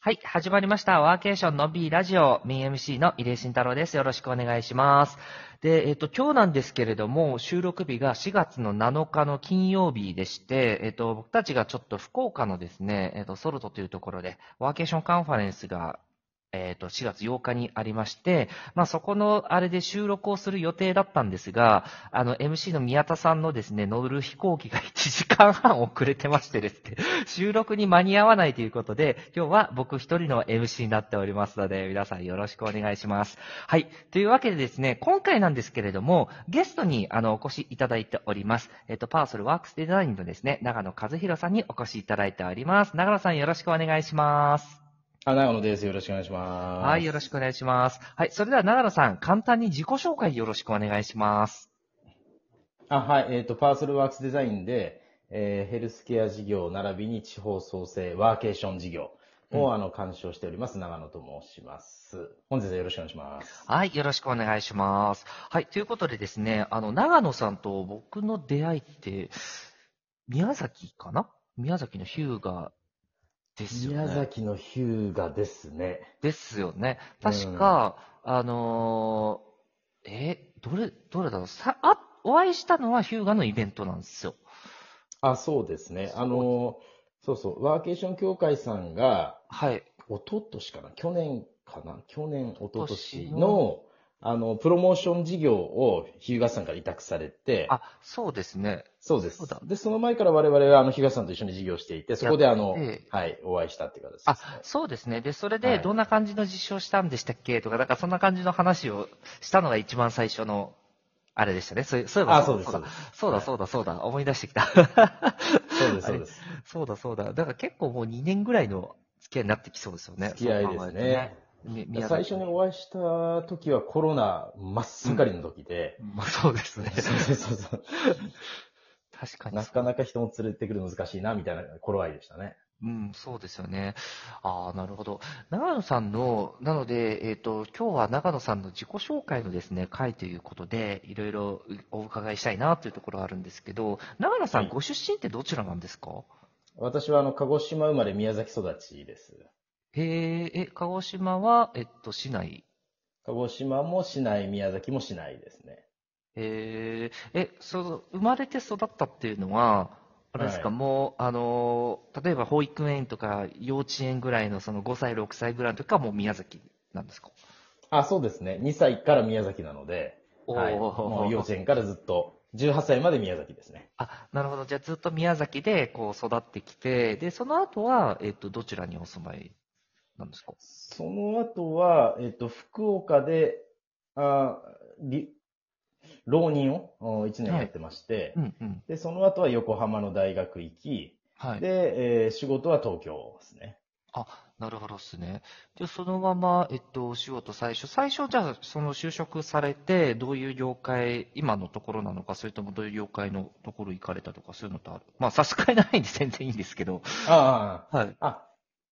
はい、始まりました。ワーケーションの B ラジオ、メイン MC の入江慎太郎です。よろしくお願いします。で、えっと、今日なんですけれども、収録日が4月の7日の金曜日でして、えっと、僕たちがちょっと福岡のですね、えっと、ソルトというところで、ワーケーションカンファレンスが、えっと、4月8日にありまして、まあ、そこの、あれで収録をする予定だったんですが、あの、MC の宮田さんのですね、乗る飛行機が 1時間半遅れてましてですね、収録に間に合わないということで、今日は僕一人の MC になっておりますので、皆さんよろしくお願いします。はい。というわけでですね、今回なんですけれども、ゲストにあのお越しいただいております。えっと、パーソルワークスデザインのですね、長野和弘さんにお越しいただいております。長野さんよろしくお願いします。あ、長野です。よろしくお願いします。はい、よろしくお願いします。はい、それでは長野さん、簡単に自己紹介よろしくお願いします。あ、はい。えっ、と、パーソルワークスデザインで、えーヘルスケア事業並びに地方創生ワーケーション事業を、うんあの、監修をしております、長野と申します。本日はよろしくお願いします。はい、よろしくお願いします。はい、ということでですね、あの、長野さんと僕の出会いって、宮崎かな？宮崎のヒューガですよね。宮崎のヒューガですね。ですよね。確か、あのーえ、どれ、どれだろうさ、あ、お会いしたのはヒューガのイベントなんですよ。あ、そうですね。あの、そうそう、ワーケーション協会さんが、はい。一昨年かな？去年かな去年、一昨年今年のの、あの、プロモーション事業をヒューガさんから委託されて、あ、そうですね。そうです。そうだで、その前から我々は、あの、東さんと一緒に事業していて、そこであの、はい、お会いしたっていう形です、あ、そうですね。で、それで、はいどんな感じの実証したんでしたっけとか、だからそんな感じの話をしたのが一番最初の、あれでしたね。そういそういえばあ、そうです、だそうです。そうだ、はいそうだ、そうだ、思い出してきた。そうです、そうです。そうだ、そうだ。だから結構もう2年ぐらいの付き合いになってきそうですよね。付き合いですそう考えるとね。最初にお会いした時はコロナ真っ盛りの時で、まあそうですね。そうそうそう。確かになかなか人も連れてくるの難しいな、みたいな頃合いでしたね。うん、そうですよね。ああ、なるほど。長野さんの、なので、えっ、と、今日は長野さんの自己紹介のですね、回ということで、いろいろお伺いしたいなというところがあるんですけど、長野さん、はいご出身ってどちらなんですか？私はあの、鹿児島生まれ宮崎育ちです。へえ、え、鹿児島は、えっと、市内？鹿児島も市内、宮崎も市内ですね。へえ、え、その、生まれて育ったっていうのは、あれですか、はいもう、あのー、例えば保育園とか幼稚園ぐらいのその5歳、6歳ぐらいの時はもう宮崎なんですか？あ、そうですね。2歳から宮崎なので、はい。もう幼稚園からずっと、18歳まで宮崎ですね。あ、なるほど。じゃあずっと宮崎でこう育ってきて、で、その後は、えっと、どちらにお住まい？なんですか？その後は、えっと、福岡で、あり浪人を1年やってまして、うんうん。で、その後は横浜の大学行き、はい。で、えー仕事は東京ですね。あ、なるほどですね。で、そのまま、えっと、お仕事最初、最初じゃあ、その就職されて、どういう業界、今のところなのか、それともどういう業界のところ行かれたとか、そういうのってある？まあ、差し支えないんで全然いいんですけど。あはい。あ、あ、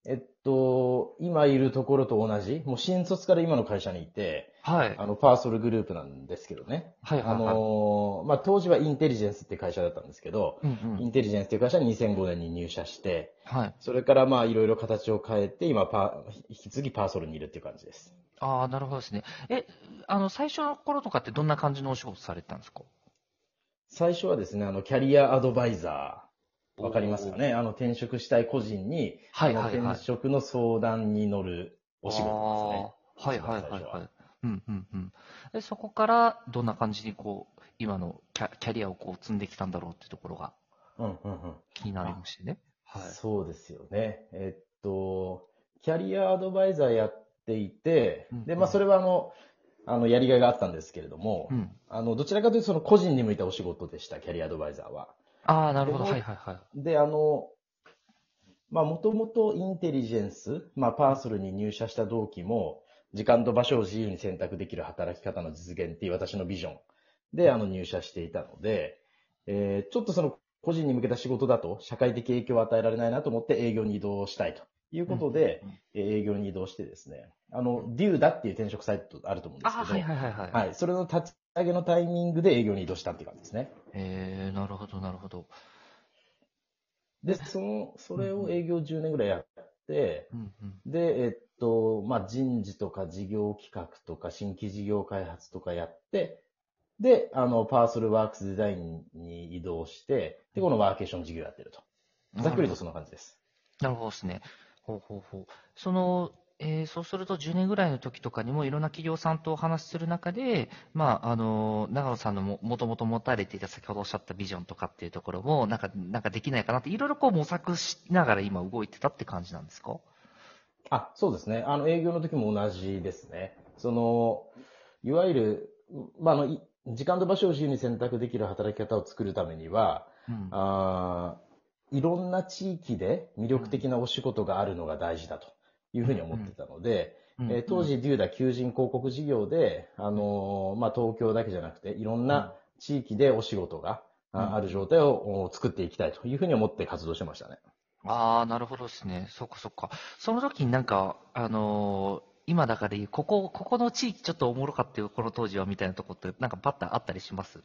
えっと、今いるところと同じ、もう新卒から今の会社にいて、はい。あの、パーソルグループなんですけどね。はいはいはい。あのーまあ、当時はインテリジェンスって会社だったんですけど、うんうん。インテリジェンスっていう会社に2005年に入社して、はい。それからまあいろいろ形を変えて、今パー、引き継ぎパーソルにいるっていう感じです。ああ、なるほどですね。え、あの、最初の頃とかってどんな感じのお仕事されてたんですか？最初はですね、あの、キャリアアドバイザー、わかりますかねあの、転職したい個人に、はいはいはい転職の相談に乗るお仕事ですね。はいはいはいはい。うんうんうん。で、そこからどんな感じにこう、今のキャキャリアをこう積んできたんだろうっていうところがうんうんうん。気になりましてね。はい。そうですよね。えっと、キャリアアドバイザーやっていて、うんで、まあ、それはあの、あの、やりがいがあったんですけれども、うん。あの、どちらかというとその個人に向いたお仕事でした、キャリアアドバイザーは。ああ、なるほど。ではいはいはい。で、あの、まあ、もともとインテリジェンス、まあ、パーソルに入社した同期も、時間と場所を自由に選択できる働き方の実現っていう私のビジョンで、あの、入社していたので、えーちょっとその、個人に向けた仕事だと、社会的影響を与えられないなと思って営業に移動したいということで、うん営業に移動してですね、あの、デューダっていう転職サイトあると思うんですけど、はいはいはいはい。はい、それの立ち上げのタイミングで営業に移動したっていう感じですね。えー、なるほどなるほど。で、その、それを営業10年ぐらいやっって、うんうん。で、えっと、まあ、人事とか事業企画とか新規事業開発とかやって、で、あの、パーソルワークスデザインに移動して、で、このワーケーション事業やってると。ざっくりとそんな感じです。なるほどですね。ほうほうほう。その、えーそうすると10年ぐらいの時とかにもいろんな企業さんとお話しする中で、まあ、あの、長野さんのももともと持たれていた先ほどおっしゃったビジョンとかっていうところも、なんか、なんかできないかなって、いろいろこう模索しながら今動いてたって感じなんですか？あ、そうですね。あの、営業の時も同じですね。その、いわゆる、まあ、あの、い時間と場所を自由に選択できる働き方を作るためには、うん。あーいろんな地域で魅力的なお仕事があるのが大事だというふうに思ってたので、うんえー当、時、デューダ求人広告事業で、あのーまあ、東京だけじゃなくて、いろんな地域でお仕事が、ある状態をお作っていきたいというふうに思って活動してましたね。ああ、なるほどですね。そっかそっか。その時になんか、あのー今だから言う、ここ、ここの地域ちょっとおもろかったよ、この当時は、みたいなとこって、なんかパッとあったりします？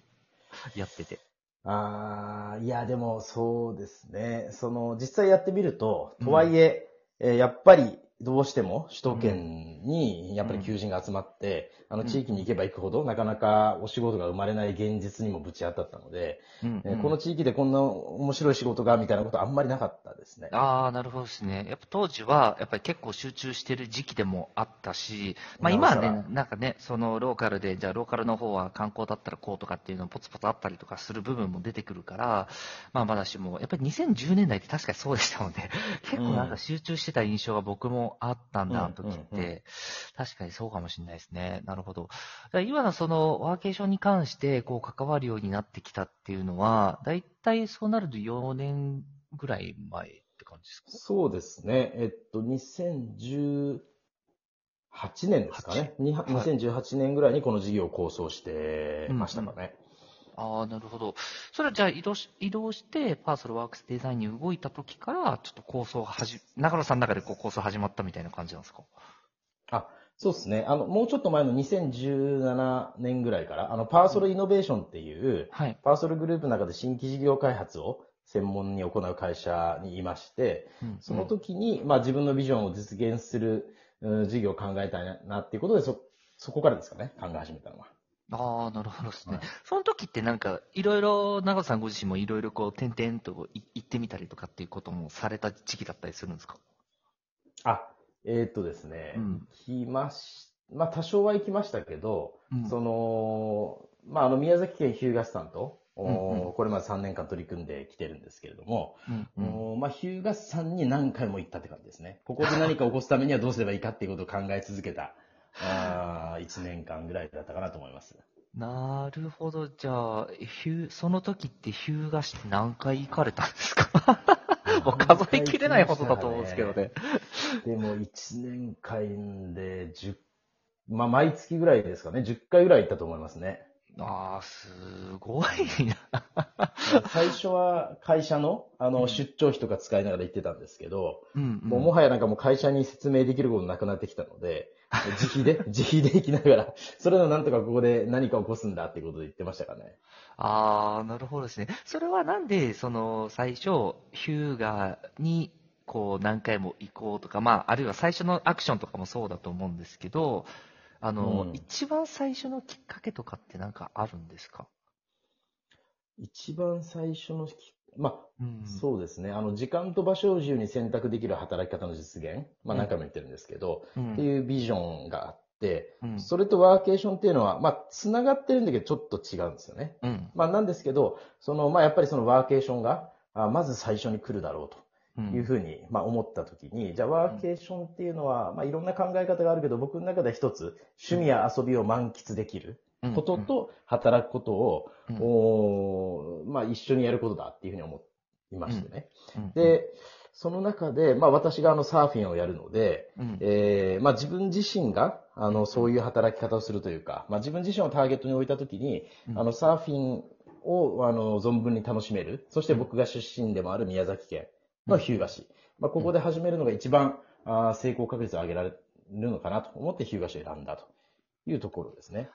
やってて。ああ、いや、でもそうですね。その、実際やってみると、とはいえ、えーやっぱりどうしても首都圏にやっぱり求人が集まって、あの地域に行けば行くほど、なかなかお仕事が生まれない現実にもぶち当たったので、うんえーこの地域でこんな面白い仕事がみたいなことはあんまりなかったですね。ああ、なるほどですね。やっぱ当時は、やっぱり結構集中してる時期でもあったし、まあ今はね、なんかね、そのローカルで、じゃあローカルの方は観光だったらこうとかっていうのポツポツあったりとかする部分も出てくるから、まあまだしも、やっぱり2010年代って確かにそうでしたもんね。結構なんか集中してた印象が僕もあったんだ、うんあの時っうんうんて。確かにそうかもしれないですね。なるほど。今のそのワーケーションに関して、こう関わるようになってきたっていうのは、だいたいそうなると4年ぐらい前って感じですか？そうですね。えっと、2018年ですかね。に2018年ぐらいにこの事業を構想してましたかね。ああ、なるほど。それはじゃあ移動し、移動して、パーソルワークスデザインに動いた時から、ちょっと構想がはじ、長野さんの中でこう構想始まったみたいな感じなんですか？あ、そうですね。あの、もうちょっと前の2017年ぐらいから、あの、パーソルイノベーションっていう、はい。パーソルグループの中で新規事業開発を専門に行う会社にいまして、うんその時に、まあ自分のビジョンを実現する、うん事業を考えたいなっていうことで、そ、そこからですかね、考え始めたのは。ああ、なるほどですね。はいその時ってなんか、いろいろ、長野さんご自身もいろいろこう、点々とい行ってみたりとかっていうこともされた時期だったりするんですか？あ、えーっとですね、うん来まし、まあ多少は行きましたけど、うんその、まああの宮崎県日向市さんと、おうんうんこれまで3年間取り組んできてるんですけれども、うんうん。おまあ日向市さんに何回も行ったって感じですね。ここで何か起こすためにはどうすればいいかっていうことを考え続けた、あ1年間ぐらいだったかなと思います。なるほど。じゃあ、ヒューその時って日向市って何回行かれたんですか？もう数えきれないほどだと思うんですけどね。でも1年間で10、まあ毎月ぐらいですかね、10回ぐらい行ったと思いますね。ああ、すごいな。最初は会社のあうんの出張費とか使いながら行ってたんですけど、うん、うん。もうもはやなんかもう会社に説明できることなくなってきたので、自費で、自費で行きながら、それのなんとかここで何か起こすんだってことで言ってましたかね。ああ、なるほどですね。それはなんで、その、最初、ヒューガに、こう、何回も行こうとか、まあ、あるいは最初のアクションとかもそうだと思うんですけど、あの、うん一番最初のきっかけとかってなんかあるんですか？一番最初のき、まうんあ、そうですね。あの、時間と場所を自由に選択できる働き方の実現？まあうん何回も言ってるんですけど、うんっていうビジョンがあって、うんそれとワーケーションっていうのは、まあ、繋がってるんだけど、ちょっと違うんですよね。うん。まあ、なんですけど、その、まあ、やっぱりそのワーケーションが、あまず最初に来るだろうと。うん。いうふうに、まあ、思ったときに、じゃあワーケーションっていうのは、まあ、いろんな考え方があるけど、僕の中で一つ、趣味や遊びを満喫できることと、働くことを、うん。おーまあ、一緒にやることだっていうふうに思いましてね。うん。で、その中で、まあ、私があの、サーフィンをやるので、うん。えーまあ、自分自身が、あの、そういう働き方をするというか、まあ、自分自身をターゲットに置いたときに、うん。あの、サーフィンを、あの、存分に楽しめる。そして僕が出身でもある宮崎県の日向市。まあ、ここで始めるのが一番、あー成功確率を上げられるのかなと思って日向市を選んだというところですね。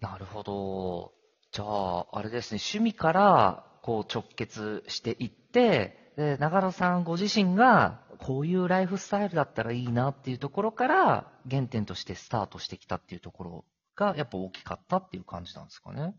なるほど。じゃあ、あれですね、趣味からこう直結していって、で長野さんご自身がこういうライフスタイルだったらいいなっていうところから、原点としてスタートしてきたっていうところが、やっぱ大きかったっていう感じなんですかね。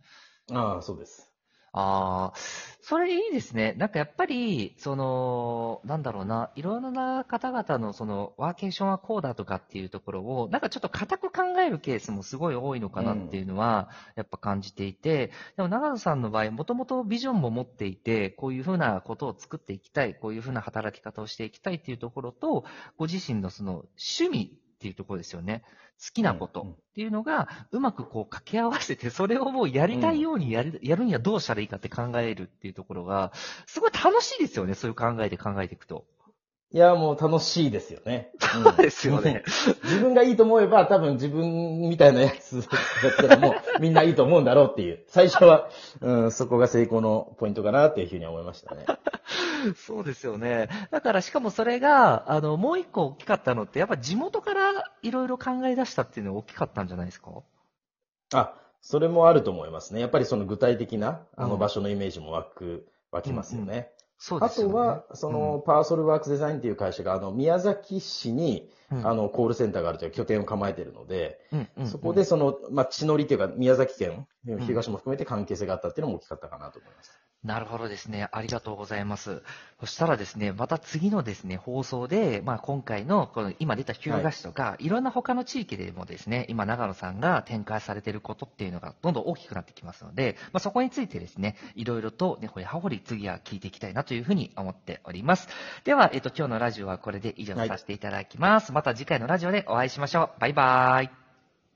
ああ、そうです。ああ、それいいですね。なんかやっぱり、その、なんだろうな、いろんな方々のその、ワーケーションはこうだとかっていうところを、なんかちょっと固く考えるケースもすごい多いのかなっていうのは、やっぱ感じていて、でも長野さんの場合、もともとビジョンも持っていて、こういうふうなことを作っていきたい、こういうふうな働き方をしていきたいっていうところと、ご自身のその、趣味っていうところですよね。好きなことっていうのが、うまくこう掛け合わせて、それをもうやりたいようにやる,、やるにはどうしたらいいかって考えるっていうところが、すごい楽しいですよね、そういう考えで考えていくと。いや、もう楽しいですよね。そ うですよね。自分がいいと思えば、多分自分みたいなやつだったらもう みんないいと思うんだろうっていう。最初は、うん、そこが成功のポイントかなっていうふうに思いましたね。そうですよね。だからしかもそれが、あの、もう一個大きかったのって、やっぱ地元からいろいろ考え出したっていうのが大きかったんじゃないですか？あ、それもあると思いますね。やっぱりその具体的な、あうんの場所のイメージも湧く、湧きますよね。あそうですよね。とは、その、パーソルワークスデザインっていう会社が、あの、宮崎市に、うん、あの、コールセンターがあるという拠点を構えているので、そこでその、まあ、地のりというか、宮崎県、東も含めて関係性があったっていうのも大きかったかなと思います。なるほどですね。ありがとうございます。そしたらですね、また次のですね、放送で、まあ今回の、この今出た日向市とか、い、ろんな他の地域でもですね、今長野さんが展開されていることっていうのがどんどん大きくなってきますので、まあそこについてですね、いろいろとね、ほやはほり次は聞いていきたいなというふうに思っております。では、えっと、今日のラジオはこれで以上させていただきます。また次回のラジオでお会いしましょう。バイバーイ。